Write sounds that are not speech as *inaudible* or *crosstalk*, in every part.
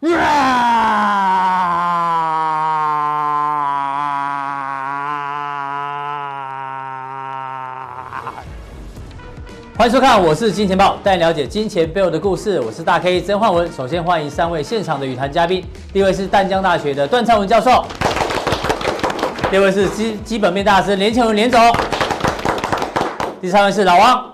*laughs* 欢迎收看，我是金钱豹，带你了解金钱背后的故事。我是大 K 曾焕文。首先欢迎三位现场的与谈嘉宾，第一位是淡江大学的段昌文教授，第二位是基基本面大师连庆文连总，第三位是老王。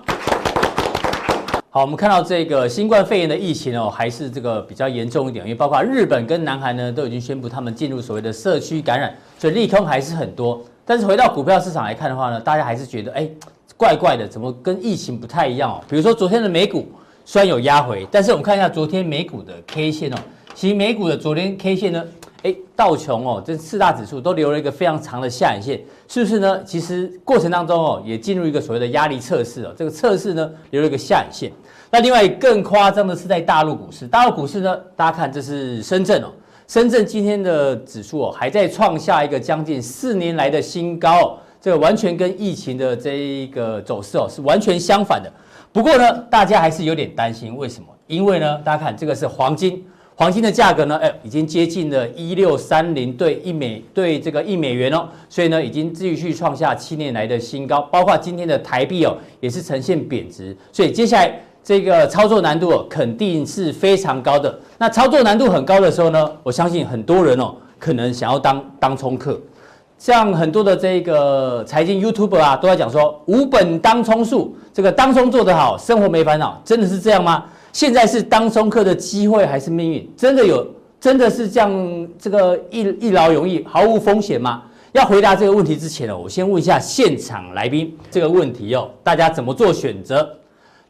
好，我们看到这个新冠肺炎的疫情哦，还是这个比较严重一点，因为包括日本跟南韩呢都已经宣布他们进入所谓的社区感染，所以利空还是很多。但是回到股票市场来看的话呢，大家还是觉得哎。怪怪的，怎么跟疫情不太一样哦？比如说昨天的美股虽然有压回，但是我们看一下昨天美股的 K 线哦，其实美股的昨天 K 线呢，哎，道琼哦，这四大指数都留了一个非常长的下影线，是不是呢？其实过程当中哦，也进入一个所谓的压力测试哦，这个测试呢留了一个下影线。那另外更夸张的是在大陆股市，大陆股市呢，大家看这是深圳哦，深圳今天的指数哦还在创下一个将近四年来的新高哦。这个完全跟疫情的这一个走势哦是完全相反的。不过呢，大家还是有点担心，为什么？因为呢，大家看这个是黄金，黄金的价格呢，哎，已经接近了一六三零对一美对这个一美元哦，所以呢，已经继续创下七年来的新高。包括今天的台币哦，也是呈现贬值，所以接下来这个操作难度，肯定是非常高的。那操作难度很高的时候呢，我相信很多人哦，可能想要当当冲客。像很多的这个财经 YouTube 啊，都在讲说无本当冲术，这个当冲做得好，生活没烦恼，真的是这样吗？现在是当冲客的机会还是命运？真的有，真的是这样这个一一劳永逸，毫无风险吗？要回答这个问题之前呢，我先问一下现场来宾这个问题哦，大家怎么做选择？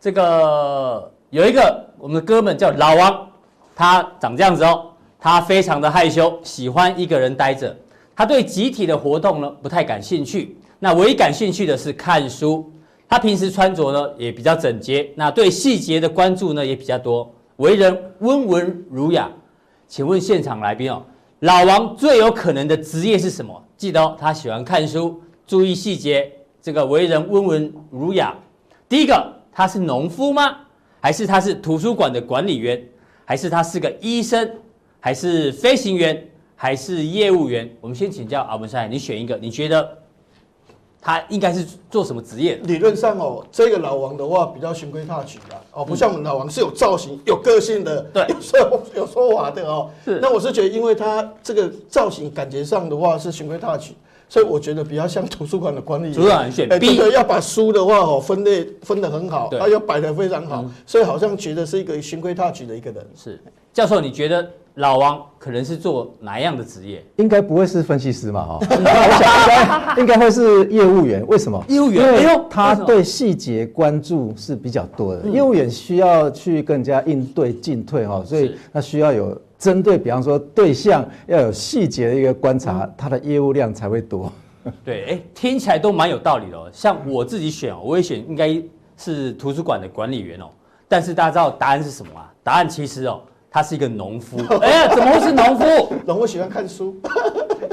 这个有一个我们的哥们叫老王，他长这样子哦，他非常的害羞，喜欢一个人待着。他对集体的活动呢不太感兴趣，那唯一感兴趣的是看书。他平时穿着呢也比较整洁，那对细节的关注呢也比较多，为人温文儒雅。请问现场来宾哦，老王最有可能的职业是什么？记得哦，他喜欢看书，注意细节，这个为人温文儒雅。第一个，他是农夫吗？还是他是图书馆的管理员？还是他是个医生？还是飞行员？还是业务员？我们先请教阿文山，你选一个，你觉得他应该是做什么职业？理论上哦，这个老王的话比较循规蹈矩的哦，不像我们老王是有造型、有个性的，对，*laughs* 有说有说法的哦。是。那我是觉得，因为他这个造型感觉上的话是循规蹈矩，所以我觉得比较像图书馆的管理员。图书馆选 B，这个要把书的话哦分类分得很好，他要摆得非常好，所以好像觉得是一个循规蹈矩的一个人。是。教授，你觉得？老王可能是做哪样的职业？应该不会是分析师嘛？哈，我 *laughs* 想应该应该会是业务员。为什么？业务员，因为他对细节关注是比较多的。业务员需要去更加应对进退哈，所以他需要有针对，比方说对象要有细节的一个观察，它的业务量才会多。*laughs* 对，哎，听起来都蛮有道理的哦。像我自己选哦，我也选应该是图书馆的管理员哦。但是大家知道答案是什么啊？答案其实哦。他是一个农夫，*laughs* 哎呀，怎么会是农夫？*laughs* 农夫喜欢看书，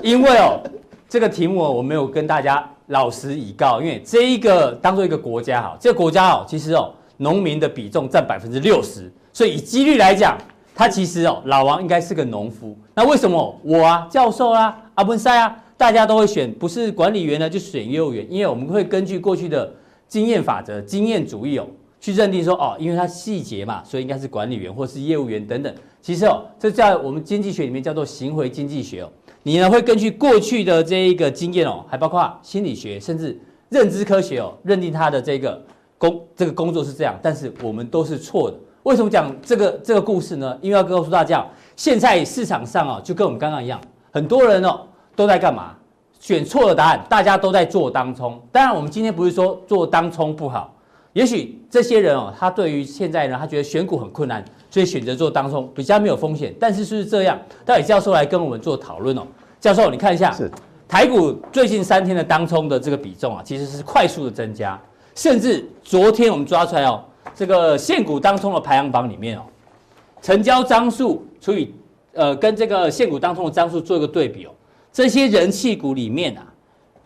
因为哦，这个题目我没有跟大家老实以告，因为这一个当做一个国家哈，这个国家哦，其实哦，农民的比重占百分之六十，所以以几率来讲，他其实哦，老王应该是个农夫。那为什么我啊，教授啊，阿文塞啊，大家都会选不是管理员呢，就选业务员？因为我们会根据过去的经验法则、经验主义哦。去认定说哦，因为他细节嘛，所以应该是管理员或是业务员等等。其实哦，这在我们经济学里面叫做行为经济学哦。你呢会根据过去的这一个经验哦，还包括心理学甚至认知科学哦，认定他的这个工这个工作是这样。但是我们都是错的。为什么讲这个这个故事呢？因为要告诉大家，现在市场上啊，就跟我们刚刚一样，很多人哦都在干嘛？选错了答案，大家都在做当冲。当然，我们今天不是说做当冲不好。也许这些人哦，他对于现在呢，他觉得选股很困难，所以选择做当冲比较没有风险。但是是不是这样？待会教授来跟我们做讨论哦。教授，你看一下，是台股最近三天的当冲的这个比重啊，其实是快速的增加，甚至昨天我们抓出来哦，这个现股当中的排行榜里面哦，成交张数除以呃跟这个现股当中的张数做一个对比哦，这些人气股里面啊。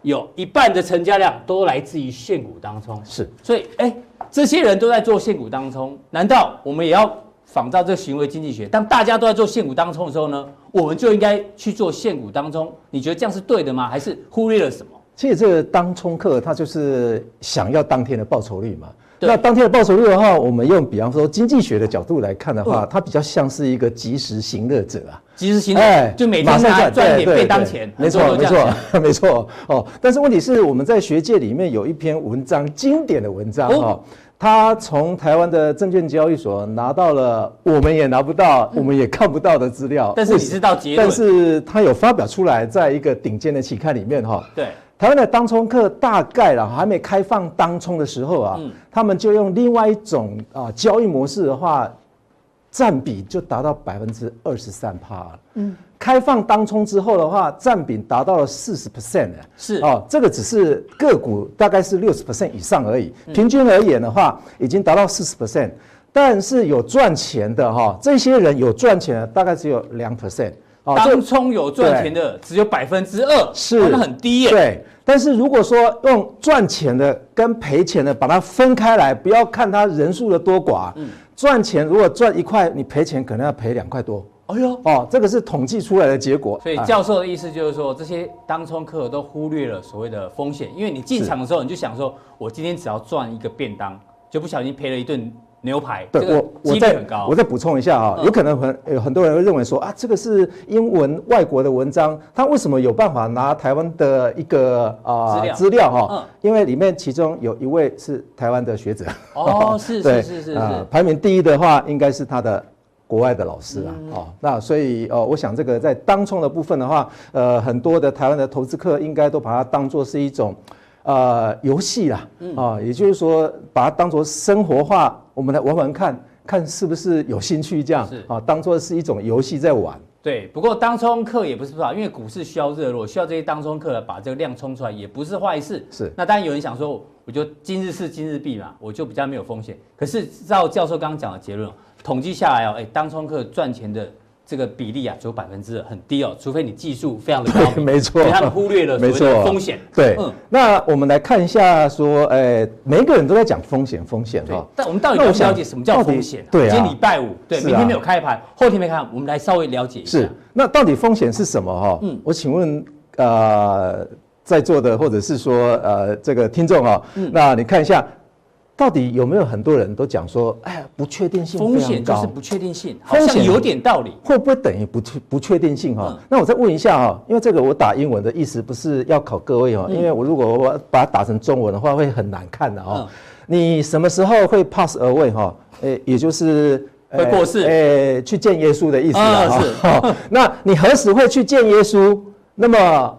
有一半的成交量都来自于现股当中，是，所以哎，这些人都在做现股当中，难道我们也要仿照这个行为经济学，当大家都在做现股当中的时候呢，我们就应该去做现股当中。你觉得这样是对的吗？还是忽略了什么？其实这个当冲客他就是想要当天的报酬率嘛。那当天的报酬率的话，我们用比方说经济学的角度来看的话，它比较像是一个及时行乐者啊。及时行乐，哎，就每天赚赚一点便当钱。没错，没错，*laughs* 没错。哦，但是问题是我们在学界里面有一篇文章，经典的文章哈。他从台湾的证券交易所拿到了我们也拿不到、我们也看不到的资料，但是你知道结论。但是他有发表出来，在一个顶尖的期刊里面哈。对，台湾的当冲客大概了还没开放当冲的时候啊，他们就用另外一种啊交易模式的话，占比就达到百分之二十三趴了。嗯。开放当冲之后的话，占比达到了四十 percent 是哦，这个只是个股大概是六十 percent 以上而已。平均而言的话，已经达到四十 percent。但是有赚钱的哈，这些人有赚钱的大概只有两 percent。当冲有赚钱的只有百分之二，是那很低耶。对，但是如果说用赚钱的跟赔钱的把它分开来，不要看它人数的多寡。嗯，赚钱如果赚一块，你赔钱可能要赔两块多。哎呦，哦，这个是统计出来的结果。所以教授的意思就是说，这些当冲客都忽略了所谓的风险，因为你进场的时候，你就想说，我今天只要赚一个便当，就不小心赔了一顿牛排。对，我我再我再补充一下啊，有可能很有很多人会认为说啊，这个是英文外国的文章，他为什么有办法拿台湾的一个啊资料哈？因为里面其中有一位是台湾的学者。哦，*laughs* 是是是是是，排名第一的话应该是他的。国外的老师啊，哦，那所以哦，我想这个在当冲的部分的话，呃，很多的台湾的投资客应该都把它当做是一种，呃，游戏啦，啊，也就是说把它当做生活化，我们来玩玩看，看是不是有兴趣这样，是啊，当做是一种游戏在玩。对，不过当冲客也不是不好，因为股市需要热络，需要这些当冲客来把这个量冲出来，也不是坏事。是，那当然有人想说，我就今日事今日毕嘛，我就比较没有风险。可是照教授刚刚讲的结论。统计下来哦，哎，当冲客赚钱的这个比例啊，只有百分之很低哦，除非你技术非常的高明，没错，他们忽略了所谓的风险。对，嗯，那我们来看一下，说，哎，每一个人都在讲风险，风险哈。但我们到底要了解什么叫风险？对啊，今天礼拜五，对，明天没有开盘，后天没开，我们来稍微了解一下。是，那到底风险是什么哈？嗯，我请问，呃，在座的或者是说，呃，这个听众哈，那你看一下。到底有没有很多人都讲说，哎呀，不确定性风险就是不确定性，好像有点道理，会不会等于不确不确定性哈？那我再问一下哈，因为这个我打英文的意思不是要考各位哈，因为我如果我把它打成中文的话会很难看的哦。你什么时候会 pass away 哈？诶，也就是会过世，诶，去见耶稣的意思啊。是，*laughs* 那你何时会去见耶稣？那么。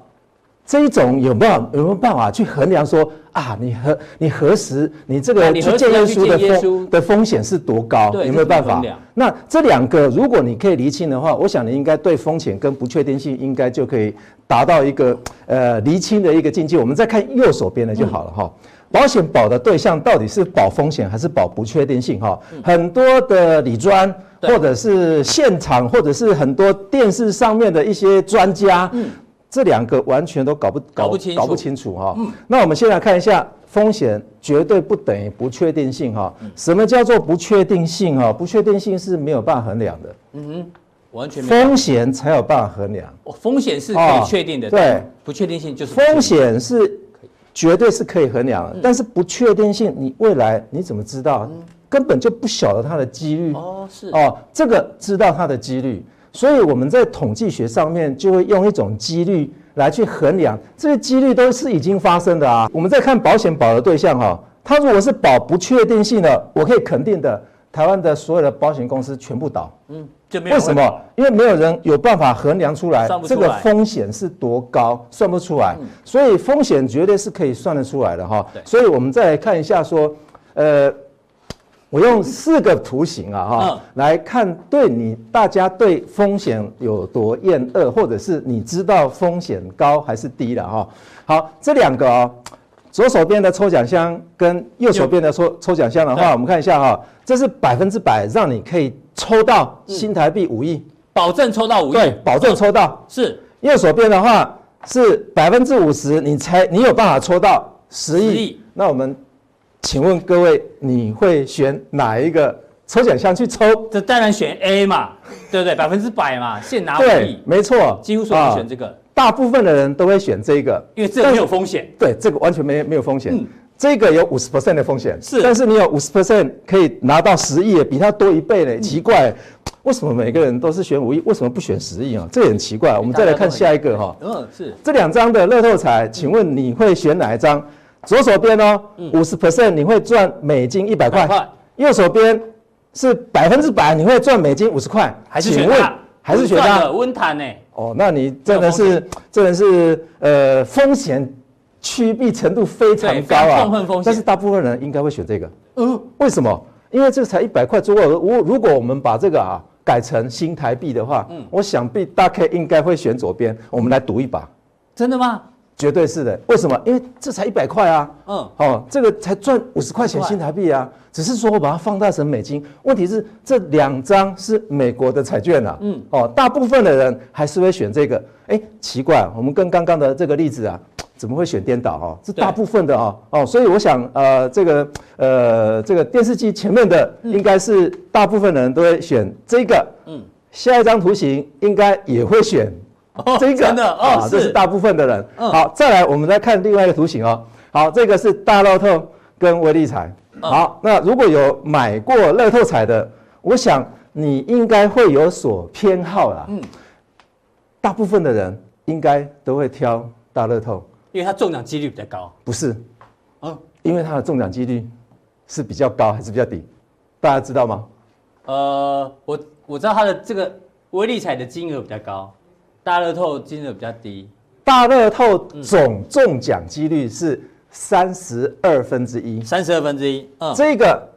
这一种有没有有没有办法去衡量说啊，你何你何时你这个去见耶稣的风的风险是多高？有没有办法？那这两个如果你可以厘清的话，我想你应该对风险跟不确定性应该就可以达到一个呃厘清的一个境界。我们再看右手边的就好了哈。保险保的对象到底是保风险还是保不确定性？哈，很多的理专或者是现场或者是很多电视上面的一些专家。这两个完全都搞不搞不清搞不清楚哈。嗯，那我们先来看一下风险绝对不等于不确定性哈。什么叫做不确定性哈？不确定性是没有办法衡量的。嗯哼，完全。风险才有办法衡量。哦，风险是可以确定的。对，不确定性就是风险是绝对是可以衡量的，但是不确定性你未来你怎么知道？根本就不晓得它的几率。哦，是哦，这个知道它的几率。所以我们在统计学上面就会用一种几率来去衡量，这些几率都是已经发生的啊。我们在看保险保的对象哈，它如果是保不确定性的，我可以肯定的，台湾的所有的保险公司全部倒。嗯，就没有。为什么？因为没有人有办法衡量出来这个风险是多高，算不出来。所以风险绝对是可以算得出来的哈。所以我们再来看一下说，呃。我用四个图形啊，哈，来看对你大家对风险有多厌恶，或者是你知道风险高还是低了哈。好，这两个啊，左手边的抽奖箱跟右手边的抽抽奖箱的话，我们看一下哈，这是百分之百让你可以抽到新台币五亿，保证抽到五亿，对，保证抽到。是。右手边的话是百分之五十，你才你有办法抽到十亿，那我们。请问各位，你会选哪一个抽奖箱去抽，这当然选 A 嘛，对不对？百分之百嘛，现拿五亿，没错，几乎所有人选这个、啊，大部分的人都会选这个，因为这个没有风险。对，这个完全没没有风险。嗯这个有五十 percent 的风险，是，但是你有五十 percent 可以拿到十亿，比它多一倍呢？奇怪，为什么每个人都是选五亿，为什么不选十亿啊？这也很奇怪。我们再来看下一个哈，嗯，是这两张的乐透彩，请问你会选哪一张？左手边哦，五十 percent 你会赚美金一百块，右手边是百分之百你会赚美金五十块，还是选它？还是选它？温毯呢？哦，那你真的是真的是呃风险。趋避程度非常高啊，但是大部分人应该会选这个。嗯，为什么？因为这才一百块左右。如如果我们把这个啊改成新台币的话，嗯，我想必大概应该会选左边。我们来赌一把。真的吗？绝对是的。为什么？因为这才一百块啊。嗯。哦，这个才赚五十块钱新台币啊。只是说我把它放大成美金。问题是这两张是美国的彩券啊。嗯。哦，大部分的人还是会选这个。哎，奇怪，我们跟刚刚的这个例子啊。怎么会选颠倒哈？是大部分的啊哦，所以我想呃这个呃这个电视机前面的应该是大部分人都会选这个，嗯，下一张图形应该也会选这个，真的哦，这是大部分的人。好，再来我们再看另外一个图形哦。好，这个是大乐透跟威力彩。好，那如果有买过乐透彩的，我想你应该会有所偏好啦。嗯，大部分的人应该都会挑大乐透。因为它中奖几率比较高，不是？嗯，因为它的中奖几率是比较高还是比较低？大家知道吗？呃，我我知道它的这个威力彩的金额比较高，大乐透金额比较低。大乐透总中奖几率是三十二分之一，三十二分之一。嗯，这个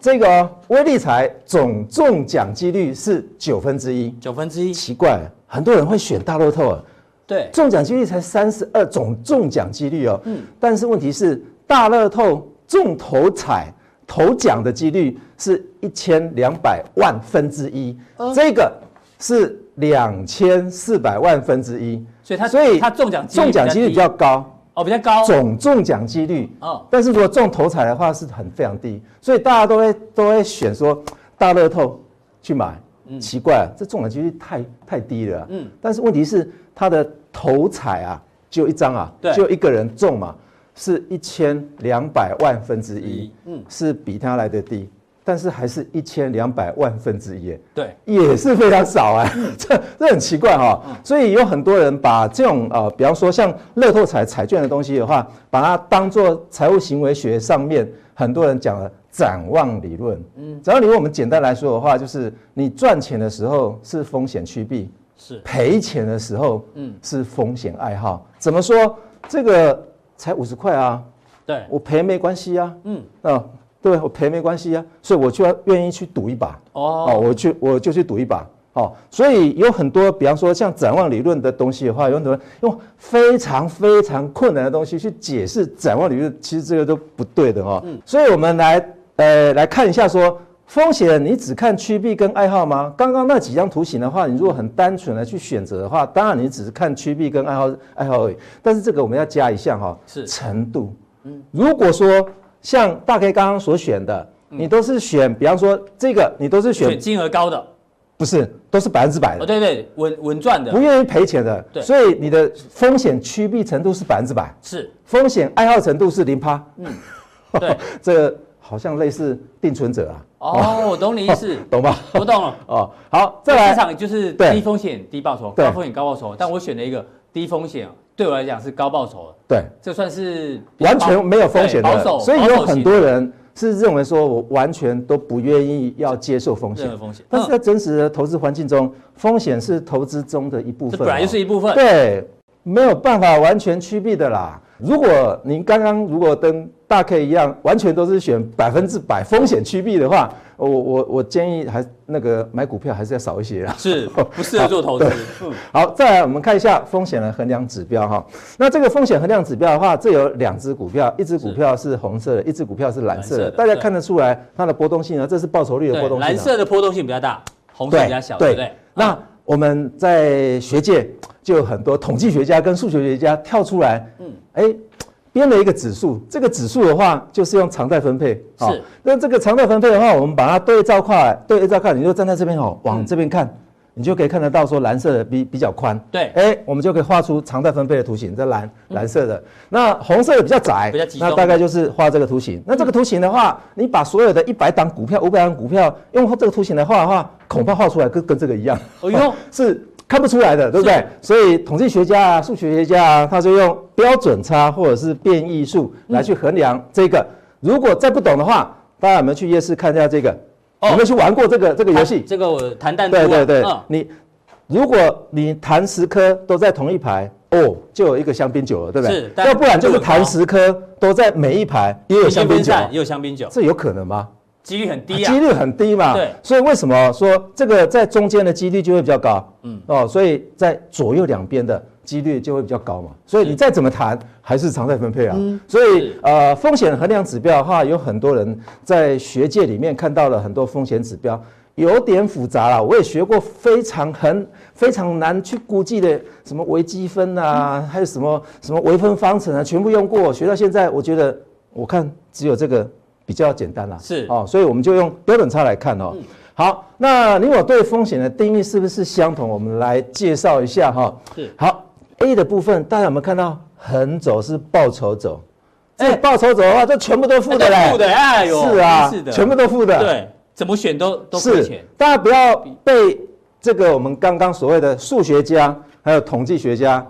这个威力彩总中奖几率是九分之一，九分之一。奇怪，很多人会选大乐透啊。对，中奖几率才三十二，总中奖几率哦。嗯，但是问题是，大乐透中头彩头奖的几率是一千两百万分之一，这个是两千四百万分之一，所以它所以它中奖中奖几率比较高。哦，比较高。总中奖几率。哦。但是如果中头彩的话是很非常低，所以大家都会都会选说大乐透去买。嗯，奇怪啊，这中奖几率太太低了。嗯，但是问题是。他的头彩啊，就一张啊，就一个人中嘛，是一千两百万分之一，嗯，是比他来的低，但是还是一千两百万分之一，对，也是非常少啊，*laughs* 这这很奇怪哈，所以有很多人把这种呃，比方说像乐透彩彩券的东西的话，把它当做财务行为学上面很多人讲的展望理论，嗯，展望理论我们简单来说的话，就是你赚钱的时候是风险趋避。是。赔钱的时候，嗯，是风险爱好。怎么说？这个才五十块啊，对，我赔没关系啊，嗯，啊，对，我赔没关系啊，所以我就要愿意去赌一把。哦，我去，我就去赌一把。哦，所以有很多，比方说像展望理论的东西的话，有很多人用非常非常困难的东西去解释展望理论，其实这个都不对的哦。嗯，所以我们来，呃，来看一下说。风险，你只看趋避跟爱好吗？刚刚那几张图形的话，你如果很单纯的去选择的话，当然你只是看趋避跟爱好爱好而已。但是这个我们要加一项哈，是程度。嗯，如果说像大 K 刚刚所选的，你都是选，比方说这个，你都是选金额高的，不是，都是百分之百的。哦，对对，稳稳赚的，不愿意赔钱的。对，所以你的风险趋避程度是百分之百，是风险爱好程度是零趴。嗯，*laughs* 对，这个。好像类似定存者啊。哦，我懂你意思，*laughs* 懂吧？我懂了。*laughs* 哦，好，再来。市场就是低风险低报酬，高风险高报酬。但我选了一个低风险，对我来讲是高报酬的。对，这算是完全没有风险的。所以有很多人是认为说，我完全都不愿意要接受风险。风险。但是在真实的投资环境中，风险是投资中的一部分。这本来就是一部分。对，没有办法完全趋避的啦。如果您刚刚如果跟大 K 一样，完全都是选百分之百风险趋避的话，我我我建议还那个买股票还是要少一些啦，*laughs* 是不适合做投资。好，再来我们看一下风险的衡量指标哈。那这个风险衡量指标的话，这有两只股票，一只股票是红色的，一只股票是蓝色的。大家看得出来它的波动性呢？这是报酬率的波动性。蓝色的波动性比较大，红色比较小，对不对？那我们在学界就有很多统计学家跟数学学家跳出来，嗯，哎。编了一个指数，这个指数的话就是用常态分配。是。那这个常态分配的话，我们把它对照块，对照块，你就站在这边哦，往这边看。嗯你就可以看得到，说蓝色的比比较宽，对，哎，我们就可以画出常态分配的图形。这蓝蓝色的，那红色的比较窄，比较集中，那大概就是画这个图形。那这个图形的话，你把所有的一百档股票、五百档股票用这个图形来画的话，恐怕画出来跟跟这个一样，哦哟，*laughs* 是看不出来的，对不对？所以统计学家啊、数学学家啊，他就用标准差或者是变异数来去衡量这个。如果再不懂的话，大家有没有去夜市看一下这个？有没有去玩过这个这个游戏？这个我弹弹珠。对对对，你。如果你弹十颗都在同一排，哦，就有一个香槟酒了，对不对？是。要不然就是弹十颗都在每一排也有香槟酒，也有香槟酒，这有可能吗？几率很低啊。几率很低嘛。对。所以为什么说这个在中间的几率就会比较高？嗯。哦，所以在左右两边的几率就会比较高嘛。所以你再怎么谈，还是常态分配啊。嗯。所以呃，风险衡量指标的话，有很多人在学界里面看到了很多风险指标。有点复杂了，我也学过非常很非常难去估计的什么微积分啊，还有什么什么微分方程啊，全部用过。学到现在，我觉得我看只有这个比较简单啦。是哦，所以我们就用标准差来看哦。好，那你我对风险的定义是不是相同？我们来介绍一下哈。是。好，A 的部分大家有没有看到横轴是报酬轴？哎，报酬轴的话，这全部都负的嘞。负的，哎呦，是啊，是的，全部都负的。对。怎么选都都亏钱，大家不要被这个我们刚刚所谓的数学家还有统计学家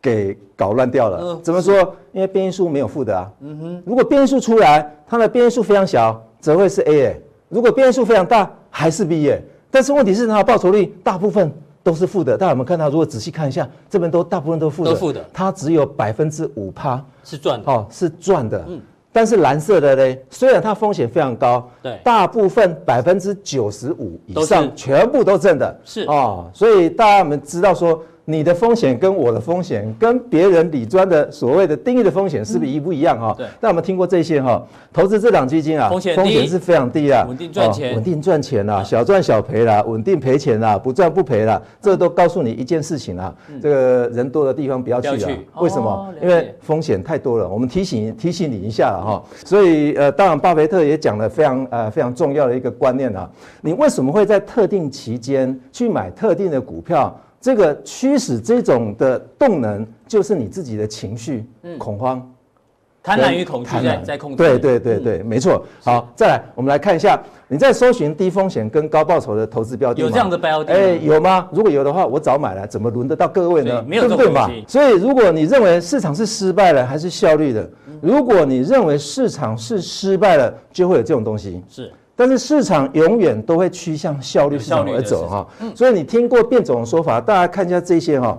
给搞乱掉了。嗯，怎么说？因为变异数没有负的啊。嗯哼。如果变异数出来，它的变异数非常小，则会是 A 欸。如果变异数非常大，还是 B 欸。但是问题是它的报酬率大部分都是负的。大家有没有看到？如果仔细看一下，这边都大部分都负的。都负的。它只有百分之五趴是赚的。哦，是赚的。嗯。但是蓝色的呢，虽然它风险非常高，对，大部分百分之九十五以上全部都正的，是哦，所以大家们知道说。你的风险跟我的风险跟别人理专的所谓的定义的风险是不是一不一样哈？对。那我们听过这些哈，投资这档基金啊，风险风险是非常低啊，稳定赚钱，稳定赚钱啦，小赚小赔啦，稳定赔钱啦，不赚不赔啦，这都告诉你一件事情啊，这个人多的地方不要去了。为什么？因为风险太多了。我们提醒提醒你一下了哈。所以呃，当然巴菲特也讲了非常呃非常重要的一个观念啊，你为什么会在特定期间去买特定的股票？这个驱使这种的动能，就是你自己的情绪，恐慌、贪婪与恐惧在在控制。对对对对，没错。好，再来，我们来看一下，你在搜寻低风险跟高报酬的投资标的吗？有这样的标的？哎，有吗？如果有的话，我早买了，怎么轮得到各位呢？没有这种东西。所以，如果你认为市场是失败了还是效率的，如果你认为市场是失败了，就会有这种东西。是。但是市场永远都会趋向效率市场而走哈，所以你听过变种的说法，大家看一下这些哈，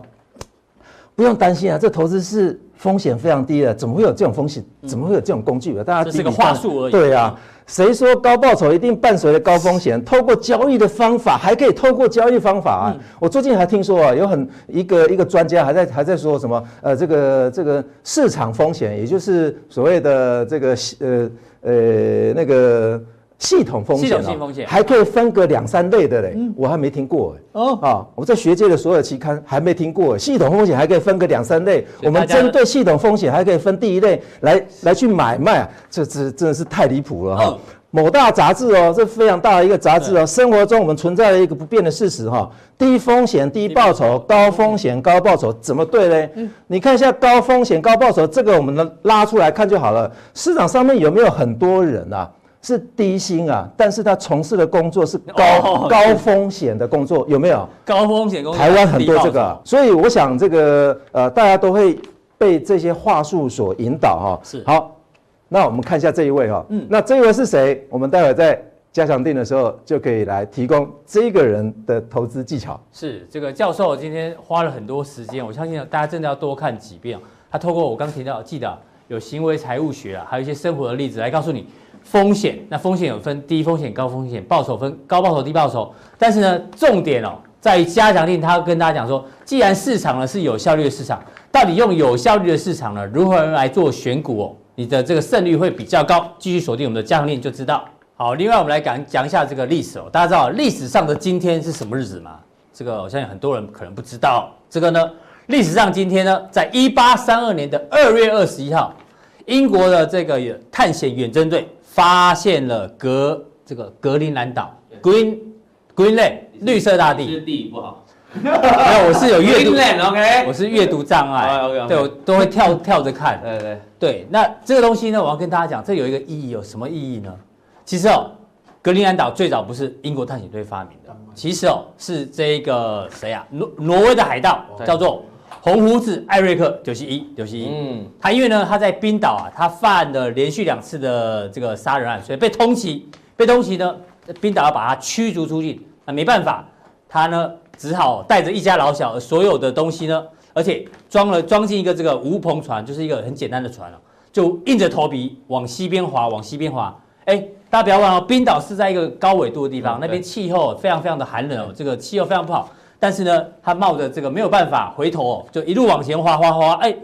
不用担心啊，这投资是风险非常低的，怎么会有这种风险？怎么会有这种工具？大家这是个话术而已。对啊，谁说高报酬一定伴随着高风险？透过交易的方法，还可以透过交易方法啊。我最近还听说啊，有很一个一个专家还在还在说什么呃，这个这个市场风险，也就是所谓的这个呃呃那个。系统风险、喔，还可以分个两三类的嘞，嗯、我还没听过哎。哦啊，我在学界的所有期刊还没听过，系统风险还可以分个两三类。我们针对系统风险还可以分第一类来来去买卖啊，这这真的是太离谱了哈。某大杂志哦，这非常大的一个杂志哦。生活中我们存在了一个不变的事实哈，低风险低报酬，高风险高报酬，怎么对嘞？你看一下高风险高报酬这个，我们能拉出来看就好了。市场上面有没有很多人啊？是低薪啊，但是他从事的工作是高、哦、高风险的工作，有没有？高风险工作，台湾很多这个，所以我想这个呃，大家都会被这些话术所引导哈。是，好，那我们看一下这一位哈，嗯，那这一位是谁？我们待会在加强定的时候就可以来提供这个人的投资技巧。是，这个教授今天花了很多时间，我相信大家真的要多看几遍。他透过我刚提到，记得有行为财务学啊，还有一些生活的例子来告诉你。风险，那风险有分低风险、高风险，报酬分高报酬、低报酬。但是呢，重点哦，在于加强錠，他跟大家讲说，既然市场呢是有效率的市场，到底用有效率的市场呢，如何来做选股哦，你的这个胜率会比较高。继续锁定我们的加强錠就知道。好，另外我们来讲讲一下这个历史哦，大家知道历史上的今天是什么日子吗？这个我相信很多人可能不知道。这个呢，历史上今天呢，在一八三二年的二月二十一号，英国的这个探险远征队发现了格这个格陵兰岛 Green Greenland 绿色大地。是地不好。没有，我是有阅读，OK，我是阅读障碍对我都会跳 *laughs* 跳着看。对对对，那这个东西呢，我要跟大家讲，这有一个意义，有什么意义呢？其实哦，格陵兰岛最早不是英国探险队发明的，其实哦是这个谁啊？挪挪威的海盗叫做红胡子艾瑞克九十一九十一。嗯，他因为呢他在冰岛啊，他犯了连续两次的这个杀人案，所以被通缉，被通缉呢，冰岛要把他驱逐出境，那没办法，他呢。只好带着一家老小，所有的东西呢，而且装了装进一个这个无篷船，就是一个很简单的船了，就硬着头皮往西边滑，往西边滑。哎，大家不要忘了，冰岛是在一个高纬度的地方，那边气候非常非常的寒冷哦，这个气候非常不好。但是呢，他冒着这个没有办法回头哦，就一路往前滑滑滑，哎，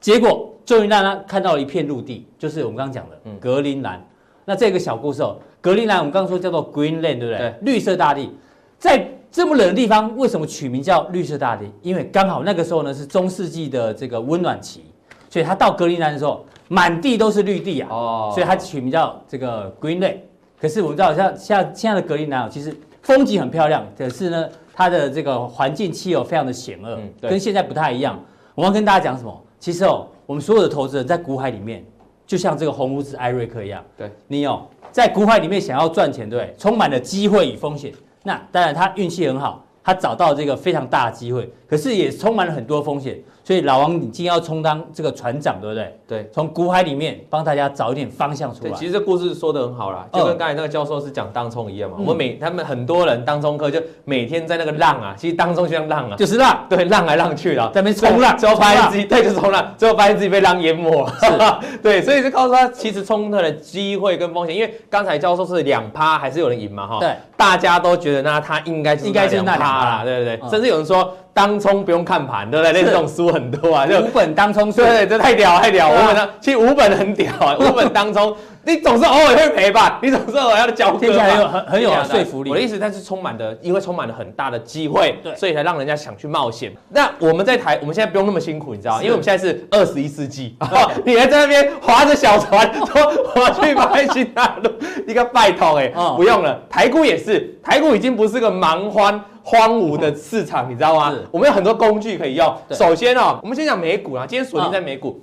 结果终于让他看到了一片陆地，就是我们刚刚讲的格陵兰。那这个小故事哦，格陵兰我们刚刚说叫做 Greenland，对不对？对，绿色大地，在。这么冷的地方，为什么取名叫绿色大地？因为刚好那个时候呢是中世纪的这个温暖期，所以他到格陵兰的时候，满地都是绿地啊。哦。所以他取名叫这个 Greenland。可是我们知道，像像现在的格陵兰其实风景很漂亮，可是呢，它的这个环境气候非常的险恶，嗯，跟现在不太一样。我们要跟大家讲什么？其实哦，我们所有的投资人在股海里面，就像这个红胡子艾瑞克一样，对，你哦，在股海里面想要赚钱，对？充满了机会与风险。那当然，他运气很好，他找到这个非常大的机会，可是也充满了很多风险。所以老王，你今天要充当这个船长，对不对？对，从股海里面帮大家找一点方向出来。其实这故事说的很好啦，就跟刚才那个教授是讲当冲一样嘛。我们每他们很多人当冲客就每天在那个浪啊，其实当冲就像浪啊，就是浪，对，浪来浪去的，在那边冲浪，最后发现自己对，就是冲浪，最后发现自己被浪淹没 *laughs* 对，所以就告诉他，其实冲特的机会跟风险，因为刚才教授是两趴，还是有人赢嘛哈？对，大家都觉得那他应该应该是那两趴啦，对不对？甚至有人说。当冲不用看盘，对不对？那这种书很多啊，就五本当冲，对对，这太屌太屌！五本当，其实五本很屌啊，*laughs* 五本当冲。你总是偶尔会赔吧？你总是偶尔要交割吧？很有很很有说服力。我的意思，但是充满的，因为充满了很大的机会，对，所以才让人家想去冒险。那我们在台，我们现在不用那么辛苦，你知道吗？因为我们现在是二十一世纪，*laughs* 你还在那边划着小船说 *laughs* 我去买新大陆，一个拜托哎，不用了。台股也是，台股已经不是个蛮荒荒芜的市场，你知道吗？我们有很多工具可以用。首先哦，我们先讲美股啊，今天锁定在美股。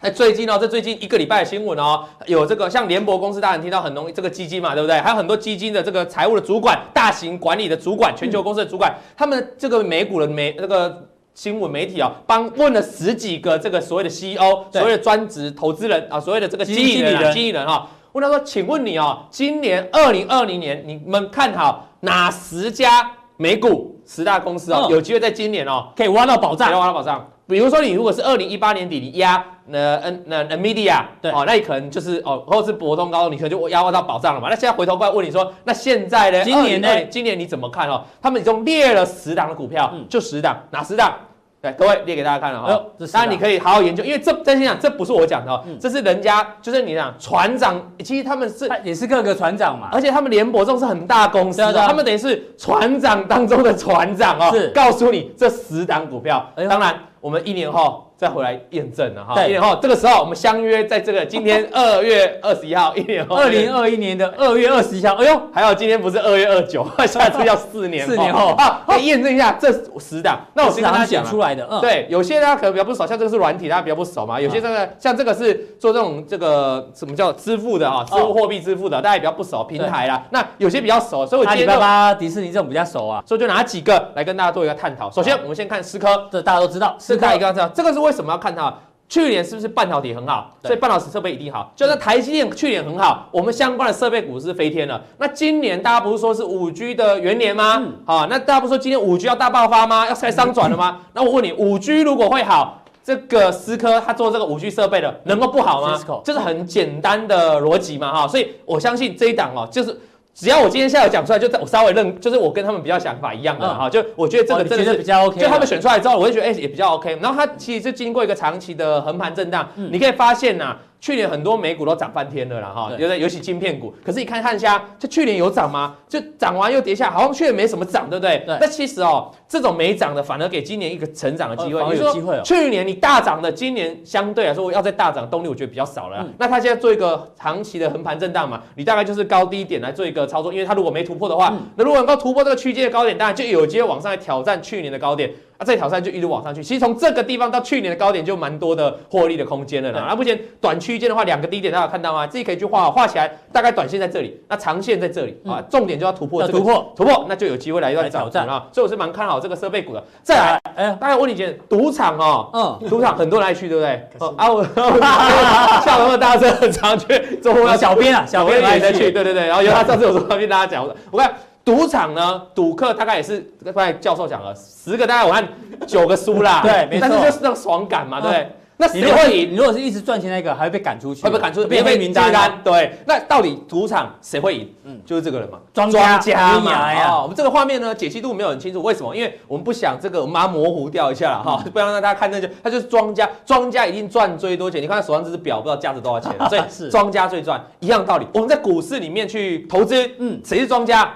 那最近哦，这最近一个礼拜的新闻哦，有这个像联博公司，大家能听到很容易这个基金嘛，对不对？还有很多基金的这个财务的主管、大型管理的主管、全球公司的主管，他们这个美股的媒那个新闻媒体啊，帮问了十几个这个所谓的 CEO，所谓的专职投资人啊，所谓的这个经理人、经理人哈，问他说，请问你哦，今年二零二零年你们看好哪十家美股十大公司哦，有机会在今年哦可以挖到宝藏，可以挖到宝藏。比如说，你如果是二零一八年底你压那 N 那 NVIDIA 对哦，那你可能就是哦，或者是博通高通，你可能就压挖到宝藏了嘛。那现在回头过来问你说，那现在呢？今年呢？今年你怎么看哦？他们已经列了十档的股票，嗯，就十档，哪十档？对，各位列给大家看了哈。当然你可以好好研究，因为这真心讲，这不是我讲的哦，这是人家，就是你讲船长，其实他们是也是各个船长嘛，而且他们联博这种是很大公司，他们等于是船长当中的船长哦，是。告诉你这十档股票，当然。我们一年后再回来验证了哈。对，一年后这个时候我们相约在这个今天二月二十一号，一年后二零二一年的二月二十一号。哎呦，还好今天不是二月二九，*laughs* 下次要四年四年后啊，*laughs* 来验证一下这十档。那我先跟大家讲出来的，对，有些大家可能比较不熟，像这个是软体，大家比较不熟嘛。有些这个像这个是做这种这个什么叫支付的啊，支付货币支付的，大家也比较不熟平台啦。那有些比较熟，所以我今天阿里巴巴、迪士尼这种比较熟啊，所以就拿几个来跟大家做一个探讨。首先我们先看思科，这大家都知道。是大家一个知道，这个是为什么要看它？去年是不是半导体很好？所以半导体设备一定好。就是台积电去年很好，我们相关的设备股是飞天了。那今年大家不是说是五 G 的元年吗？好，那大家不是说今年五 G 要大爆发吗？要开商转了吗？那我问你，五 G 如果会好，这个思科它做这个五 G 设备的，能够不好吗？这是很简单的逻辑嘛，哈。所以我相信这一档哦，就是。只要我今天下午讲出来，就我稍微认，就是我跟他们比较想法一样的哈，就我觉得这个真的是比较 OK，就他们选出来之后，我就觉得哎也比较 OK。然后它其实是经过一个长期的横盘震荡，你可以发现呐，去年很多美股都涨翻天了啦哈，尤尤其晶片股。可是你看看一下，就去年有涨吗？就涨完又跌下，好像去年没什么涨，对不对？对。那其实哦，这种没涨的反而给今年一个成长的机会。有机会。去年你大涨的，今年相对来说要再大涨动力，我觉得比较少了。嗯。那它现在做一个长期的横盘震荡嘛，你大概就是高低点来做一个操作，因为它如果没突破的话，嗯、那如果能够突破这个区间的高点，当然就有机会往上来挑战去年的高点。这条线就一路往上去，其实从这个地方到去年的高点就蛮多的获利的空间了啦。那目前短区间的话，两个低点大家有看到吗？自己可以去画，画起来，大概短线在这里，那长线在这里啊，重点就要突破这个突破突破，那就有机会来一段挑战啊。所以我是蛮看好这个设备股的。再来，哎，大家问你一件，赌场哦，嗯，*laughs* 赌场很多人爱去，对不对？啊，我 *laughs* 笑那么大声，很常去，周末小编啊，小编也在去，对对对。然后有他 *laughs* 上次有说要跟大家讲，我看。赌场呢，赌客大概也是刚才教授讲了，十个大概我看九个输啦，*laughs* 对，没错，但是就是那种爽感嘛，对不对？那谁会赢？你如果是一直赚钱那个，还会被赶出去，会被赶出去，被被名单。对，那到底赌场谁会赢？嗯，就是这个人嘛，庄家嘛。哦，我们这个画面呢，解析度没有很清楚，为什么？因为我们不想这个，我们把它模糊掉一下了哈，不要让大家看那些，他就是庄家，庄家一定赚最多钱。你看他手上这只表，不知道价值多少钱，所以 *laughs* 庄家最赚，一样道理。我们在股市里面去投资，嗯，谁是庄家？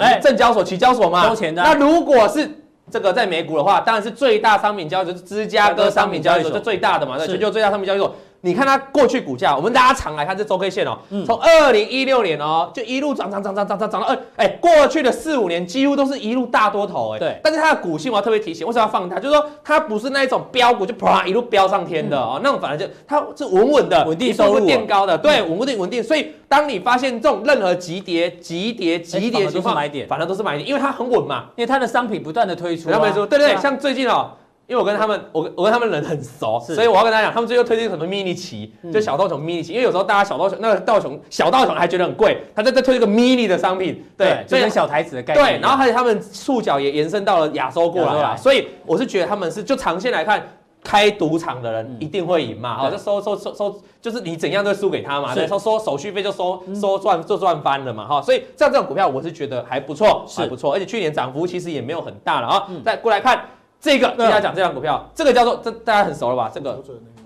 哎，证交所、期交所嘛，收钱的。那如果是这个在美股的话，当然是最大商品交易所，是芝加哥商品交易所，这最大的嘛，对，全球最大商品交易所。你看它过去股价，我们大家常来看这周 K 线哦，从二零一六年哦，就一路涨涨涨涨涨涨涨到二，哎，过去的四五年几乎都是一路大多头，哎，对。但是它的股性我要特别提醒，为什么要放它？就是说它不是那一种飙股就啪一路飙上天的哦，那种反而就它是稳稳的，稳定收入垫高的，对，稳定稳定。所以当你发现这种任何急跌、急跌、急跌情况，反正都是买点，因为它很稳嘛，因为它的商品不断的推出，对对对，像最近哦。因为我跟他们，我我跟他们人很熟，所以我要跟大家讲，他们最近推荐什么 mini 期，就小道琼 mini 期。因为有时候大家小道琼那个道琼小道琼还觉得很贵，他在在推一个 mini 的商品，对，就跟小台子的概念。对，然后还有他们触角也延伸到了亚洲过来啊，所以我是觉得他们是就长线来看，开赌场的人一定会赢嘛，哦，就收收收收，就是你怎样都输给他嘛，对，收收手续费就收收赚就赚翻了嘛，哈，所以像这种股票我是觉得还不错，还不错，而且去年涨幅其实也没有很大了啊，再过来看。这个跟大家讲这张股票，这个叫做这大家很熟了吧？这个。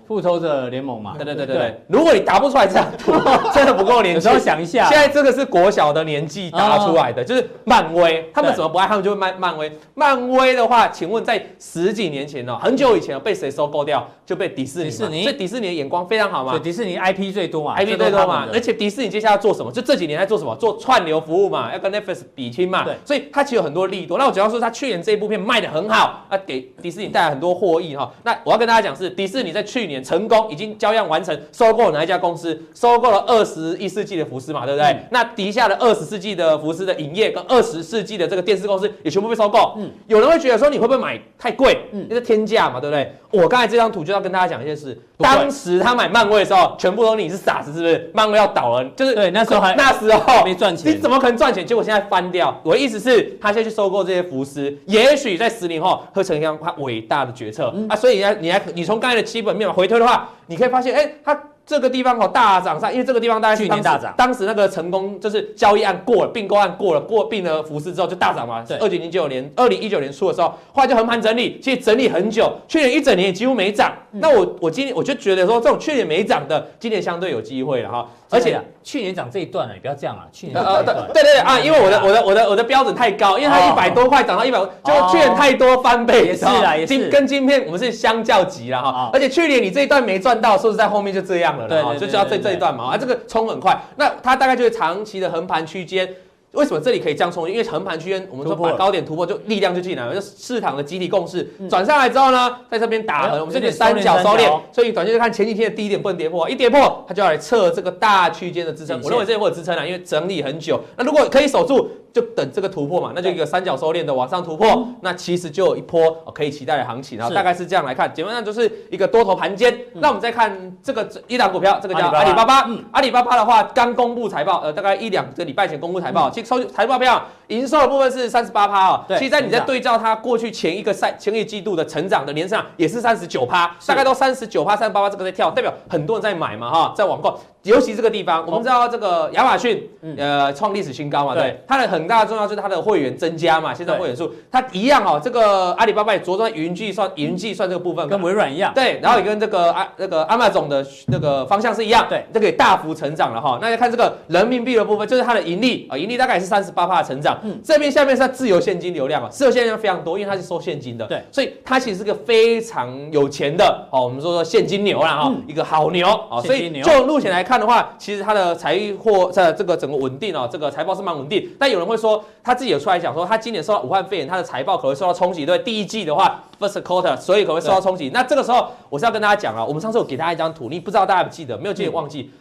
复仇者联盟嘛，对对对对对。如果你答不出来这张图，*laughs* 真的不够年轻。我想一下，现在这个是国小的年纪答出来的，就是漫威。他们怎么不爱？他们就会卖漫威。漫威的话，请问在十几年前哦，很久以前被谁收购掉？就被迪士尼。迪士尼。所以迪士尼的眼光非常好嘛。迪士尼 IP 最多嘛，IP 最多嘛。而且迪士尼接下来要做什么？就这几年在做什么？做串流服务嘛，要跟 Netflix 比拼嘛。对。所以它其实有很多利多。那我只要说，它去年这一部片卖的很好，啊，给迪士尼带来很多获益哈。那我要跟大家讲是，迪士尼在去年成功已经。交样完成，收购哪一家公司？收购了二十一世纪的福斯嘛，对不对？嗯、那底下的二十世纪的福斯的影业跟二十世纪的这个电视公司也全部被收购。嗯，有人会觉得说，你会不会买太贵？嗯，那是天价嘛，对不对？我刚才这张图就要跟大家讲一件事。当时他买漫威的时候，全部都你是傻子，是不是？漫威要倒了，就是对，那时候还那时候没赚钱，你怎么可能赚钱？结果现在翻掉。我的意思是，他现在去收购这些福斯，也许在十年后会成为他伟大的决策、嗯、啊。所以你还你还你从刚才的基本面回推的话，你可以发现，哎、欸，他。这个地方哦大涨上，因为这个地方大概去年大涨，当时那个成功就是交易案过了，并购案过了，过并了服饰之后就大涨嘛。对，二零零九年、二零一九年初的时候，后来就横盘整理，其实整理很久，去年一整年也几乎没涨。嗯、那我我今年我就觉得说，这种去年没涨的，今年相对有机会了哈。而且去年涨这一段了，你不要这样啊！去年呃对对对啊，因为我的我的我的我的标准太高，因为它一百多块涨到一百，就去年太多翻倍，也是啊，也是跟晶片我们是相较级了哈。而且去年你这一段没赚到，说实在后面就这样了对，就就要这这一段嘛啊，这个冲很快，那它大概就是长期的横盘区间。为什么这里可以这样冲？因为横盘区间，我们说把高点突破，就力量就进来了，就市场的集体共识转上来之后呢，在这边打横，我们这里三角收敛，所以短线就看前几天的低点不能跌破，一跌破它就要来测这个大区间的支撑。我认为这里会有支撑啊，因为整理很久，那如果可以守住。就等这个突破嘛，那就一个三角收敛的往上突破，嗯、那其实就有一波可以期待的行情，然后大概是这样来看，基本上就是一个多头盘间。嗯、那我们再看这个一档股票，这个叫阿里巴巴。阿里巴巴，嗯、阿里巴巴的话，刚公布财报，呃，大概一两个礼拜前公布财报，嗯、其实收财报票营收的部分是三十八趴哦。对其实在你在对照它过去前一个赛前一季度的成长的年上，也是三十九趴，大概都三十九趴、三十八趴这个在跳，代表很多人在买嘛哈，在网购。尤其这个地方，我们知道这个亚马逊，呃，创历史新高嘛，对，它的很很大的重要就是它的会员增加嘛，现在会员数它一样哦。这个阿里巴巴也着重云计算，云计算这个部分跟微软一样，对，然后也跟这个阿那个 Amazon 的那个方向是一样，对，这个也大幅成长了哈。那再看这个人民币的部分，就是它的盈利啊，盈利大概也是三十八趴的成长。嗯，这边下面是它自由现金流量啊，自由现金流量非常多，因为它是收现金的，对，所以它其实是个非常有钱的哦。我们说说现金牛啦哈，一个好牛啊，所以就目前来看的话，其实它的财货在这个整个稳定啊，这个财报是蛮稳定。但有人会说，他自己有出来讲说，他今年受到武汉肺炎，他的财报可能会受到冲击。对，第一季的话，first quarter，所以可能会受到冲击。那这个时候，我是要跟大家讲啊，我们上次有给大家一张图，你不知道大家不记得，没有记得忘记。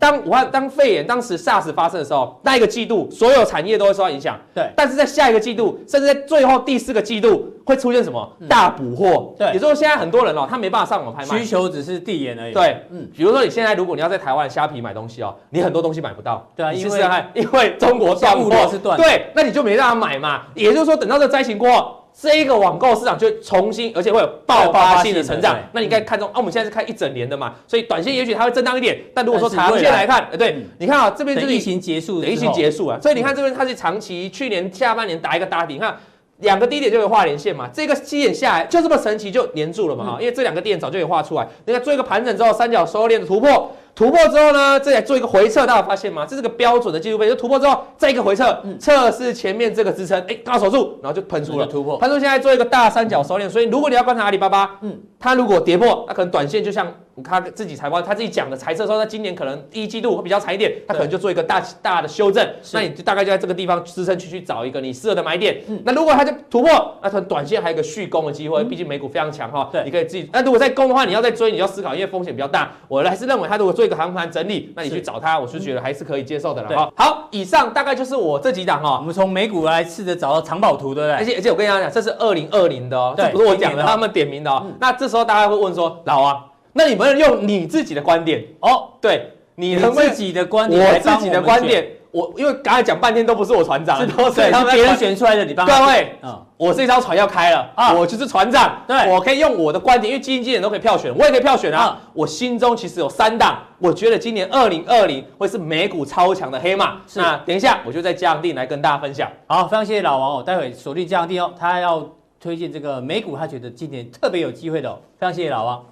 当武汉当肺炎当时 SARS 发生的时候，那一个季度所有产业都会受到影响。对，但是在下一个季度，甚至在最后第四个季度会出现什么大补货？对，也就是说现在很多人哦，他没办法上网拍卖，需求只是递延而已。对，嗯，比如说你现在如果你要在台湾虾皮买东西哦，你很多东西买不到。对啊，因为因为中国断货是断，对，那你就没办法买嘛。也就是说，等到这灾情过后。这一个网购市场就重新，而且会有爆发性的成长。那你应该看中啊，我们现在是看一整年的嘛，所以短线也许它会震荡一点。但如果说长线来看，对，你看啊，这边就是疫情结束，疫情结束啊，所以你看这边它是长期，去年下半年打一个打底，你看两个低点就会画连线嘛，这个低点下来就这么神奇就粘住了嘛哈，因为这两个低点早就有画出来。你看做一个盘整之后，三角收敛的突破。突破之后呢，这里做一个回撤，大家发现吗？这是个标准的技术分。就突破之后，再一个回撤，测试前面这个支撑，哎，刚好守住，然后就喷出了突破。喷出现在做一个大三角收敛，所以如果你要观察阿里巴巴，嗯，它如果跌破，那可能短线就像。他自己财报，他自己讲的财测说，他今年可能第一季度会比较惨一点，他可能就做一个大大的修正。那你就大概就在这个地方支撑区去找一个你适合的买点。那如果它就突破，那它短线还有一个续攻的机会，毕竟美股非常强哈。对，你可以自己。那如果在攻的话，你要再追，你要思考，因为风险比较大。我还是认为，他如果做一个航盘整理，那你去找他，我是觉得还是可以接受的了哈。好，以上大概就是我这几档哈。我们从美股来试着找到藏宝图，对不对？而且而且我跟大家讲，这是二零二零的哦，这不是我讲的，他们点名的哦。那这时候大家会问说，老王。那你们用你自己的观点哦，对，你自己的观点，我自己的观点，我因为刚才讲半天都不是我船长，是都是别人选出来的，你帮各位，嗯，我这艘船要开了啊，我就是船长，对，我可以用我的观点，因为基金经理人都可以票选，我也可以票选啊。我心中其实有三档，我觉得今年二零二零会是美股超强的黑马。那等一下我就在加强錠来跟大家分享。好，非常谢谢老王哦，待会锁定加强錠哦，他要推荐这个美股，他觉得今年特别有机会的哦，非常谢谢老王。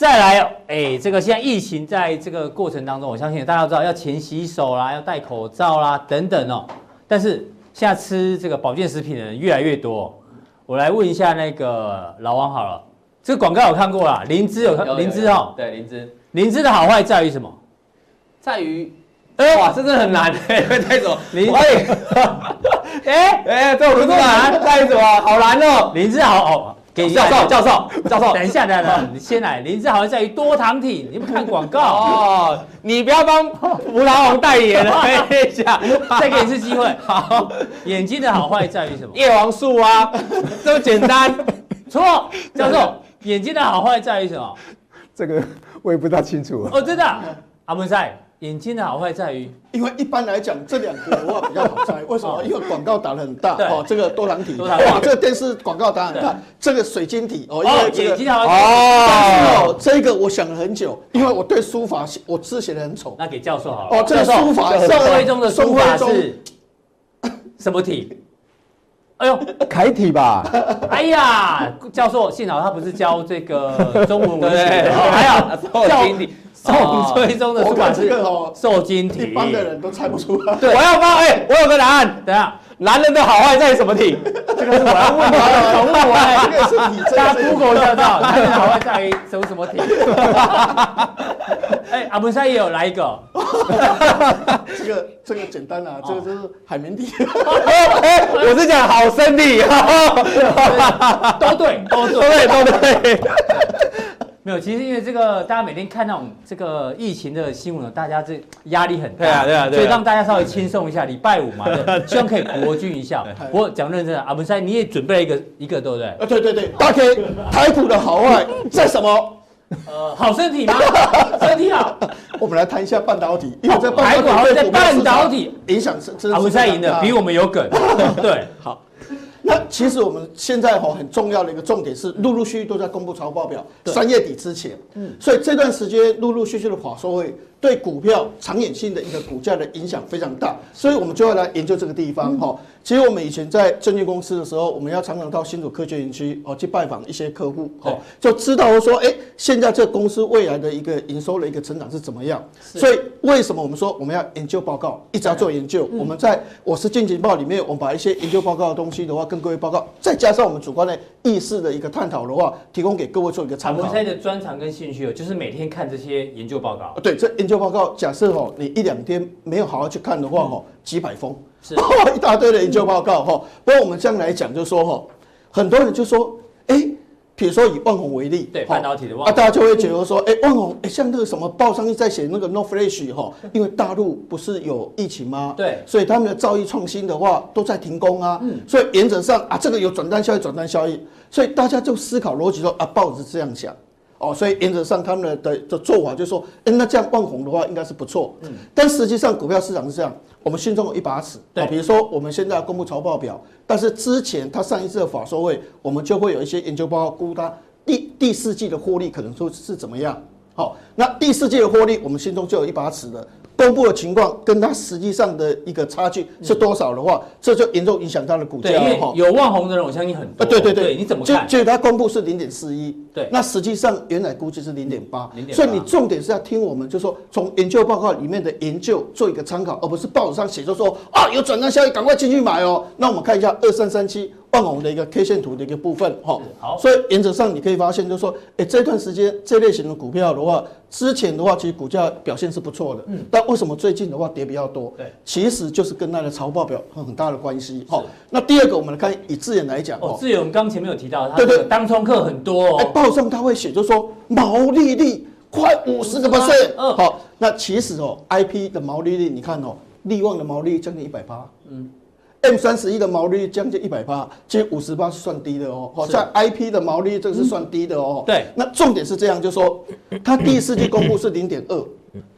再来，哎、欸，这个现在疫情在这个过程当中，我相信大家都知道要勤洗手啦，要戴口罩啦等等哦。但是现在吃这个保健食品的人越来越多，我来问一下那个老王好了，这个广告有看过啦，灵芝有看，灵芝哦，对，灵芝，灵芝的好坏在于什么？在于，哎，哇，真的很难 *laughs* 哎，太什么？灵，*laughs* 哎，*laughs* 哎，这我不难，在于什么？好难哦，灵芝好哦。给教授，教授，教授，等一下，等一下，你先来。灵芝好像在于多糖体，你不看广告哦。你不要帮葡萄王代言了，*laughs* 等一下，再给一次机会。*laughs* 好，眼睛的好坏在于什么？叶黄素啊，*laughs* 这么简单。错，教授，眼睛的好坏在于什么？这个我也不大清楚。哦，真的，阿文赛。眼睛的好坏在于，因为一般来讲这两个的话比较好猜，为什么？因为广告打的很大哦，这个多囊体，哇，这个电视广告打很大，这个水晶体哦，因为眼睛好哦，这个我想了很久，因为我对书法我字写的很丑，那给教授好了。哦，这个书法，宋徽宗的书法是什么体？哎呦，楷体吧？哎呀，教授幸好他不是教这个中文文学的，*laughs* 还有教体。宋徽宗的书法是瘦金体，一般的人都猜不出来。*laughs* 对，我要发，哎，我有个答案。等下，男人的好坏在于什么体？*laughs* 这个是我要问他的，宠物我。这个是体，大家 Google 就知道，男人的好坏在于什么什么体？*laughs* 哎，阿文山也有来一个。这个这个简单啊，这个就是海绵体。我是讲好身体。都对，都对，都对。没有，其实因为这个，大家每天看那种这个疫情的新闻，大家这压力很大，对啊，对啊，所以让大家稍微轻松一下。礼拜五嘛，*laughs* 希望可以国军一下。不过讲认真的，阿文山你也准备了一个一个，对不对？啊，对对对，大 K 台股的好坏在什么？呃，好身体吗？*laughs* 身体好。我们来谈一下半导体，因为这台股好像在半导体影响是，阿文山赢的比我们有梗。*laughs* 对，好。那其实我们现在哈很重要的一个重点是，陆陆续续都在公布财务报表，三月底之前，嗯，所以这段时间陆陆续续的法说会对股票长远性的一个股价的影响非常大，所以我们就要来研究这个地方哈。其实我们以前在证券公司的时候，我们要常常到新竹科学园区哦去拜访一些客户，哦就知道说，哎，现在这公司未来的一个营收的一个成长是怎么样。所以为什么我们说我们要研究报告，一直要做研究？我们在我是金钱报里面，我们把一些研究报告的东西的话跟各位报告，再加上我们主观的意识的一个探讨的话，提供给各位做一个参考。我们现在的专长跟兴趣哦，就是每天看这些研究报告。对，这研究报告，假设哦，你一两天没有好好去看的话哦，几百封。是。*laughs* 一大堆的研究报告哈，不过我们这样来讲，就说哈，很多人就说，哎，比如说以万宏为例，对，半导体的旺啊，大家就会觉得说，哎，万宏，哎，像那个什么报上在写那个 NOR Flash 哈，因为大陆不是有疫情吗？对，所以他们的造诣创新的话都在停工啊，嗯，所以原则上啊，这个有转单效益，转单效益，所以大家就思考逻辑说啊，报纸是这样想。哦，所以原则上他们的的做法就是说，哎，那这样望红的话应该是不错。嗯，但实际上股票市场是这样，我们心中有一把尺。对，比如说我们现在要公布财报表，但是之前他上一次的法说会，我们就会有一些研究报告估它第第四季的获利可能说是怎么样。好，那第四季的获利，我们心中就有一把尺了。公布的情况跟它实际上的一个差距是多少的话，这就严重影响它的股价。对，有望红的人，我相信很多。对对对，你怎么看？就就它公布是零点四一，对，那实际上原来估计是零点八，所以你重点是要听我们，就是说从研究报告里面的研究做一个参考，而不是报纸上写就说啊有转单消息，赶快进去买哦。那我们看一下二三三七。旺宏的一个 K 线图的一个部分，哈，好，所以原则上你可以发现，就是说，哎，这段时间这类型的股票的话，之前的话其实股价表现是不错的，嗯，但为什么最近的话跌比较多？对，其实就是跟它的财报表有很大的关系，哈。那第二个，我们来看以智远来讲，哦，智远我们刚前面有提到，对对，当冲客很多哦，报上他会写，就是说毛利率快五十个 percent，好，那其实哦，IP 的毛利率你看哦，利旺的毛利率将近一百八，嗯。M 三十一的毛利率将近一百八，其实五十八是算低的哦。好像 IP 的毛利率这个是算低的哦。对，那重点是这样，就是说它第四季公布是零点二，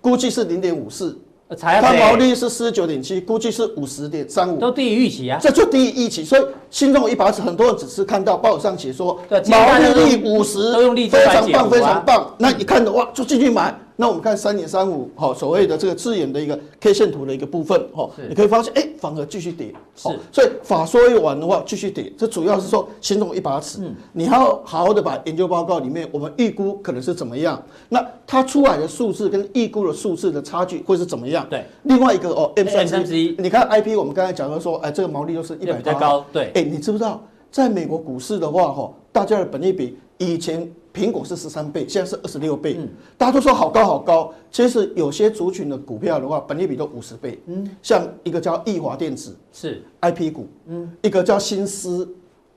估计是零点五四，它毛利率是四十九点七，估计是五十点三五，都低于预期啊。这就低于预期，所以心中有一把尺，很多人只是看到报纸上写说毛利率五十，非常棒，非常棒。那一看的话，就进去买。那我们看三点三五，好，所谓的这个字眼的一个 K 线图的一个部分，哈，你可以发现，哎，反而继续跌，是，所以法说一完的话继续跌，这主要是说心中一把尺，嗯，你要好好的把研究报告里面我们预估可能是怎么样，那它出来的数字跟预估的数字的差距会是怎么样？对，另外一个哦，M 三十一，你看 IP，我们刚才讲到说，哎，这个毛利都是一百八，高，对，哎，你知不知道，在美国股市的话，哈，大家的本益比以前。苹果是十三倍，现在是二十六倍，嗯，大家都说好高好高。其实有些族群的股票的话，本益比都五十倍，嗯，像一个叫易华电子是。IP 股，嗯，一个叫新思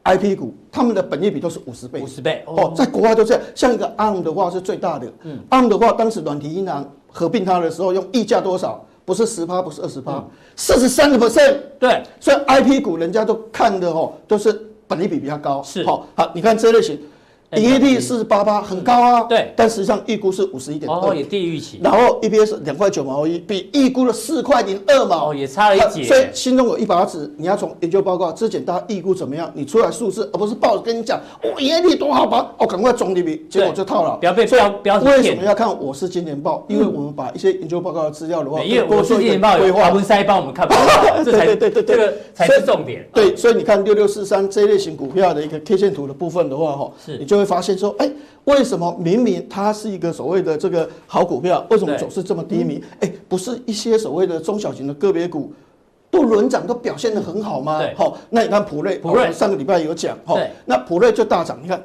IP 股，他们的本益比都是五十倍，五十倍哦，在国外都这样。像一个 ARM 的话是最大的，嗯，ARM 的话当时软体银行合并它的时候用溢价多少？不是十趴，不是二十趴，四十三个 percent，对，所以 IP 股人家都看的哦，都是本益比比较高，是，好，好，你看这类型。营业利四十八八很高啊，对，但实际上预估是五十一点二，也低于预期。然后 EPS 两块九毛一，比预估的四块零二毛，也差了一截。所以心中有一把尺，你要从研究报告之前大家预估怎么样，你出来数字，而不是报纸跟你讲，哦，营业利多好吧，哦，赶快总里面，结果就套了。不要被标标题骗。为什么要看我是今年报？因为我们把一些研究报告的资料的话，因为我是金年报有华文塞帮我们看，*laughs* 对对对对，这个才是重点。对，所以你看六六四三这一类型股票的一个 K 线图的部分的话，哈，是你就会发现说，哎。为什么明明它是一个所谓的这个好股票，为什么走势这么低迷？哎，不是一些所谓的中小型的个别股都轮涨都表现得很好吗？好，那你看普瑞，普瑞上个礼拜有讲，哈，那普瑞就大涨。你看，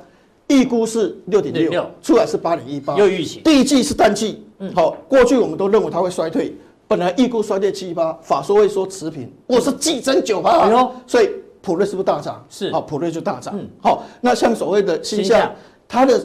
预估是六点六，出来是八点一八，又预期。第一季是淡季，好，过去我们都认为它会衰退，本来预估衰退七八，法说会说持平，我是季增九八，所以普瑞是不是大涨？是，好，普瑞就大涨。好，那像所谓的新向，它的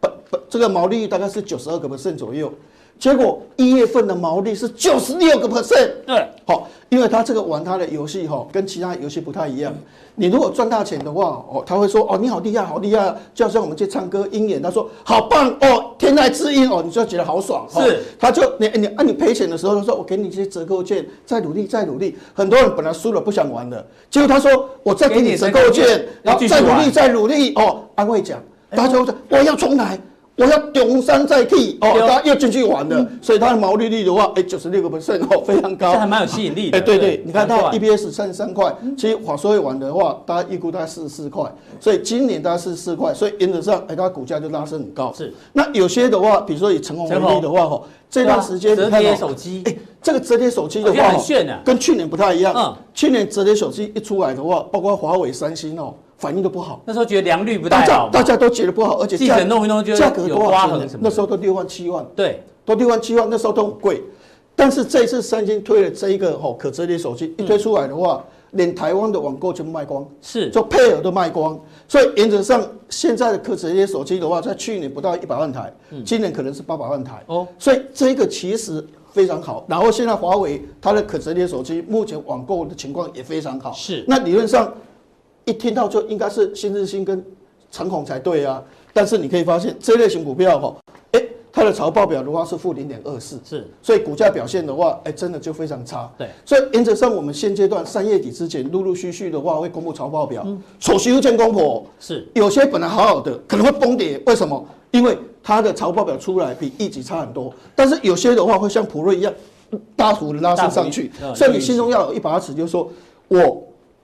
本本。这个毛利率大概是九十二个 percent 左右，结果一月份的毛利是九十六个 percent。对，好，因为他这个玩他的游戏哈，跟其他游戏不太一样。你如果赚大钱的话，哦，他会说哦，你好厉害，好厉害，就像我们去唱歌鹰眼，他说好棒哦，天籁之音哦，你就觉得好爽。是，他就你你啊，你赔钱的时候，他说我给你一些折扣券，再努力再努力。很多人本来输了不想玩的，结果他说我再给你折扣券，然后再努力再努力哦，安慰奖，大家就说我要重来。我要东山再起哦，大家又进去玩了，所以它的毛利率的话，哎，九十六个 percent 哦，*laughs* 非常高，这还蛮有吸引力的。哎，对对，你看它 EPS 三十三块，其实华硕会玩的话，大家预估大概四十四块，所以今年大概四十四块，所以原则上，哎，它股价就拉升很高。是，那有些的话，比如说以成鸿为例的话，哈，这段时间折叠手机，哎，这个折叠手机的话，很炫的，跟去年不太一样。嗯，去年折叠手机一出来的话，包括华为、三星哦。反应都不好，那时候觉得良率不太好，大家都觉得不好，而且记者弄一弄就价格多少钱？那时候都六万七万，对，都六万七万，那时候都很贵。但是这次三星推了这一个吼可折叠手机一推出来的话，连台湾的网购全部卖光，是，就配额都卖光。所以原则上现在的可折叠手机的话，在去年不到一百万台，今年可能是八百万台哦。所以这个其实非常好。然后现在华为它的可折叠手机目前网购的情况也非常好，是。那理论上。一听到就应该是新日新跟长虹才对啊，但是你可以发现这类型股票哈，哎，它的财报表的话是负零点二四，是，所以股价表现的话，哎，真的就非常差。对，所以原则上我们现阶段三月底之前陆陆续续的话会公布财报表，丑媳妇见公婆，是，有些本来好好的可能会崩跌，为什么？因为它的财报表出来比一级差很多，但是有些的话会像普瑞一样大幅的拉升上去，所以你心中要有一把尺，就是说我。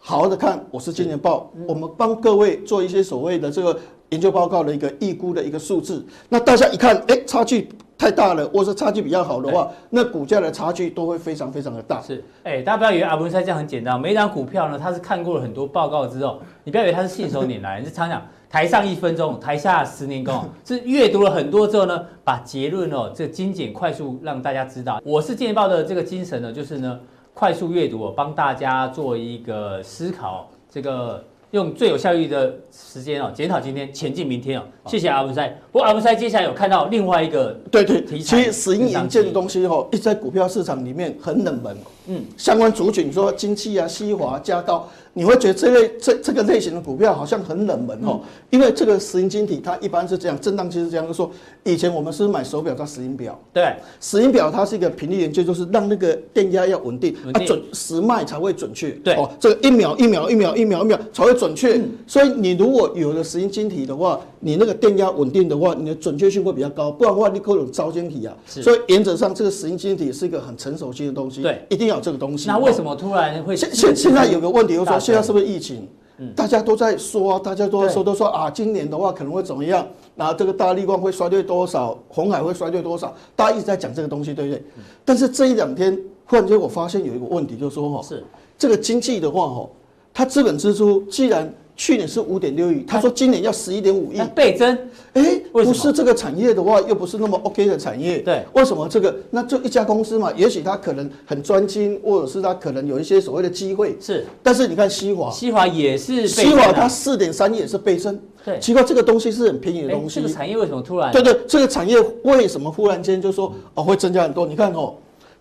好好的看，我是金钱报，我们帮各位做一些所谓的这个研究报告的一个预估的一个数字。那大家一看，哎，差距太大了，或者差距比较好的话，那股价的差距都会非常非常的大。是，哎，大家不要以为阿文师这样很简单，每一档股票呢，他是看过了很多报告之后，你不要以为他是信手拈来，你是常讲台上一分钟，台下十年功，*laughs* 是阅读了很多之后呢，把结论哦，这个精简快速让大家知道。我是金钱报的这个精神呢，就是呢。快速阅读，我帮大家做一个思考，这个用最有效率的时间哦，检讨今天，前进明天哦。谢谢阿文塞。不过阿文塞接下来有看到另外一个对对，其实石英元件的东西哦，一直在股票市场里面很冷门。嗯，相关族群说金器啊、西华、嘉高。你会觉得这类这这个类型的股票好像很冷门哦，因为这个石英晶体它一般是这样，震荡期是这样，就是说以前我们是买手表叫石英表，对，石英表它是一个频率研究，就是让那个电压要稳定，它准时脉才会准确，对，哦，这个一秒一秒一秒一秒一秒才会准确，所以你如果有了石英晶体的话，你那个电压稳定的话，你的准确性会比较高，不然的话你可能招晶体啊，所以原则上这个石英晶体是一个很成熟性的东西，对，一定要有这个东西。那为什么突然会现现现在有个问题，就是说。现在是不是疫情？大家都在说啊，大家都在说，都说啊，今年的话可能会怎么样？然后这个大立光会衰退多少？红海会衰退多少？大家一直在讲这个东西，对不对？但是这一两天忽然间我发现有一个问题，就是说哈，是这个经济的话哈，它资本支出既然。去年是五点六亿，他说今年要十一点五亿，倍增。哎，不是这个产业的话，又不是那么 OK 的产业。对，为什么这个？那就一家公司嘛，也许他可能很专精，或者是他可能有一些所谓的机会。是，但是你看西华，西华也是，西华它四点三亿也是倍增。对，奇怪，这个东西是很便宜的东西。这个产业为什么突然？对对，这个产业为什么忽然间就说哦会增加很多？你看哦，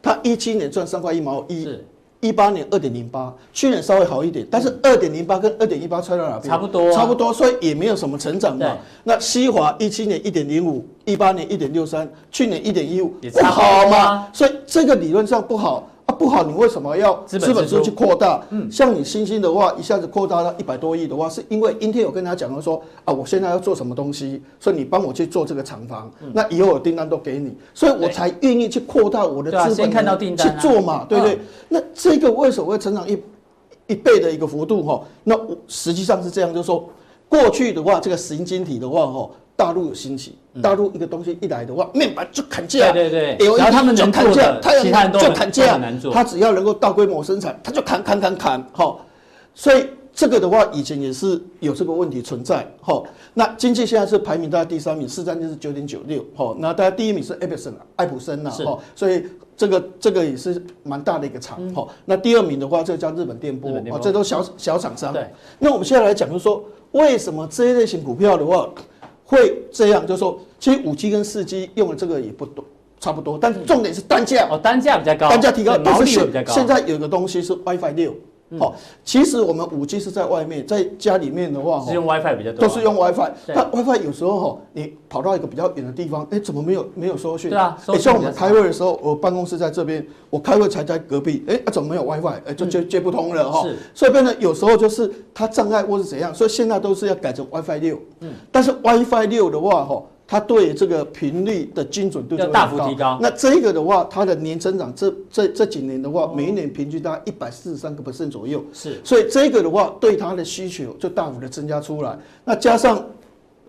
它一七年赚三块一毛一。是。一八年二点零八，去年稍微好一点，但是二点零八跟二点一八差到哪边？差不多，差不多，所以也没有什么成长嘛。那西华一七年一点零五，一八年一点六三，去年一点一五，不好嘛？所以这个理论上不好。啊，不好，你为什么要资本支出去扩大？嗯，像你星星的话，一下子扩大到一百多亿的话，是因为英特尔有跟他讲了说，啊，我现在要做什么东西，所以你帮我去做这个厂房，那以后有订单都给你，所以我才愿意去扩大我的资本看到订单去做嘛，对不对？那这个为什么会成长一一倍的一个幅度？哈，那实际上是这样，就是说过去的话，这个石英晶体的话，哈。大陆有兴起，大陆一个东西一来的话，面板就砍价，对对对，然后他们就砍价，其他人都就砍价，他只要能够大规模生产，他就砍砍砍砍，好，所以这个的话，以前也是有这个问题存在，好，那经济现在是排名大概第三名，市占率是九点九六，好，那大家第一名是爱普森，艾普森呐，哈，所以这个这个也是蛮大的一个厂，好，那第二名的话，这个叫日本电波，啊，这都小小厂商，对，那我们现在来讲，就是说为什么这一类型股票的话。会这样，就是说，其实五 G 跟四 G 用的这个也不多，差不多，但是重点是单价哦，单价比较高，单价提高，毛利比较高。现在有个东西是 WiFi 六。好，其实我们五 G 是在外面，在家里面的话，是用 WiFi 比较多，都是用 WiFi。那 WiFi 有时候哈，你跑到一个比较远的地方，哎，怎么没有没有收讯？对啊，哎，像我们开会的时候，我办公室在这边，我开会才在隔壁，哎，怎么没有 WiFi？哎，就接接不通了哈。是，所以变得有时候就是它障碍或是怎样，所以现在都是要改成 WiFi 六。嗯，但是 WiFi 六的话哈。它对这个频率的精准度就大幅提高。那这个的话，它的年增长这这这几年的话，每一年平均大概一百四十三个 percent 左右。是，所以这个的话，对它的需求就大幅的增加出来。那加上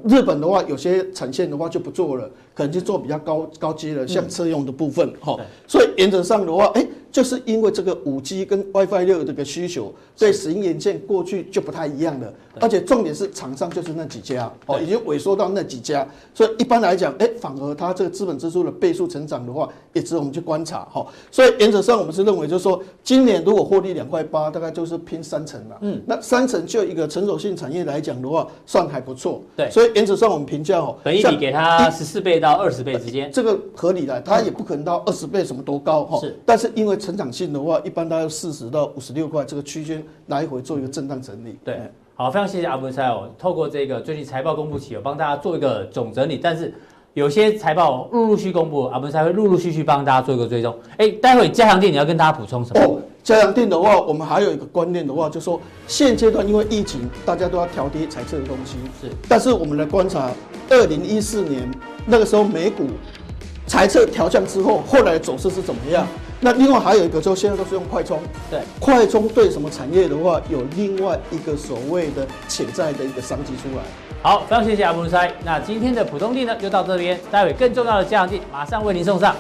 日本的话，有些产线的话就不做了，可能就做比较高高阶的，像车用的部分哈。所以原则上的话，哎。就是因为这个五 G 跟 WiFi 六这个需求，对石英元件过去就不太一样了，而且重点是厂商就是那几家哦，已经萎缩到那几家，所以一般来讲，哎，反而它这个资本支出的倍数成长的话，也值得我们去观察哈。所以原则上我们是认为，就是说今年如果获利两块八，大概就是拼三成了。嗯，那三成就一个成熟性产业来讲的话，算还不错。对，所以原则上我们评价哦，本一比给它十四倍到二十倍之间，这个合理的，它也不可能到二十倍什么多高哈。是，但是因为成长性的话，一般大概四十到五十六块这个区间来回做一个震荡整理。对，好，非常谢谢阿文塞哦，透过这个最近财报公布期，有帮大家做一个总整理。但是有些财报陆陆续续公布，阿文塞会陆陆续续帮大家做一个追踪。哎，待会加强店你要跟大家补充什么？哦，加强店的话，我们还有一个观念的话，就是说现阶段因为疫情，大家都要调低财测的东西。是，但是我们来观察二零一四年那个时候美股。财测调降之后，后来的走势是怎么样？那另外还有一个，就现在都是用快充。对，快充对什么产业的话，有另外一个所谓的潜在的一个商机出来。好，非常谢谢阿布鲁塞。那今天的普通地呢，就到这边，待会更重要的加强地马上为您送上。